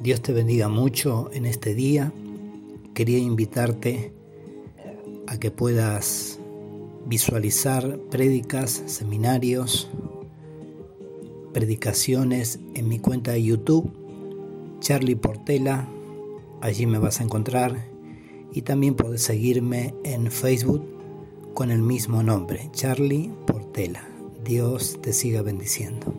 Dios te bendiga mucho en este día. Quería invitarte a que puedas visualizar prédicas, seminarios, predicaciones en mi cuenta de YouTube, Charlie Portela. Allí me vas a encontrar y también puedes seguirme en Facebook con el mismo nombre, Charlie Portela. Dios te siga bendiciendo.